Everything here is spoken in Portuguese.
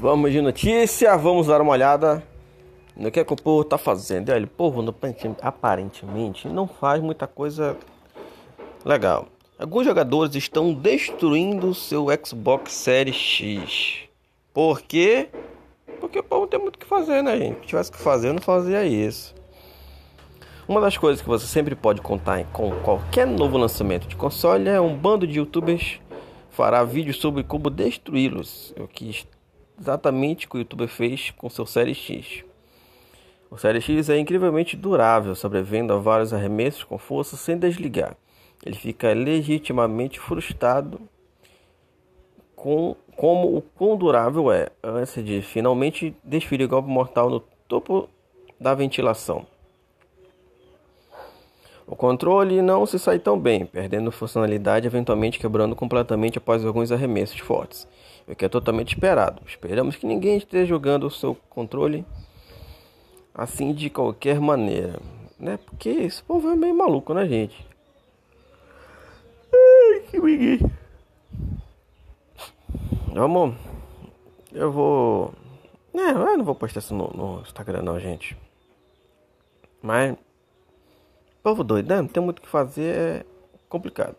Vamos de notícia, vamos dar uma olhada no que, é que o povo tá fazendo. Olha, o povo aparentemente não faz muita coisa legal. Alguns jogadores estão destruindo seu Xbox Series X. Por quê? Porque o povo tem muito o que fazer, né, gente? Se tivesse que fazer, não fazia isso. Uma das coisas que você sempre pode contar com qualquer novo lançamento de console é um bando de youtubers fará vídeos sobre como destruí-los. O que exatamente o que o youtuber fez com seu Série X. O Série X é incrivelmente durável, sobrevivendo a vários arremessos com força sem desligar. Ele fica legitimamente frustrado com como o quão durável é, antes de finalmente desferir o golpe mortal no topo da ventilação. O controle não se sai tão bem, perdendo funcionalidade eventualmente quebrando completamente após alguns arremessos fortes, o que é totalmente esperado. Esperamos que ninguém esteja jogando o seu controle assim de qualquer maneira, né? Porque esse povo é meio maluco, né, gente? Ai, que migué. Vamos. Eu vou. É, eu não vou postar isso no, no Instagram, não, gente. Mas. Povo doido, né? Não tem muito o que fazer, é complicado.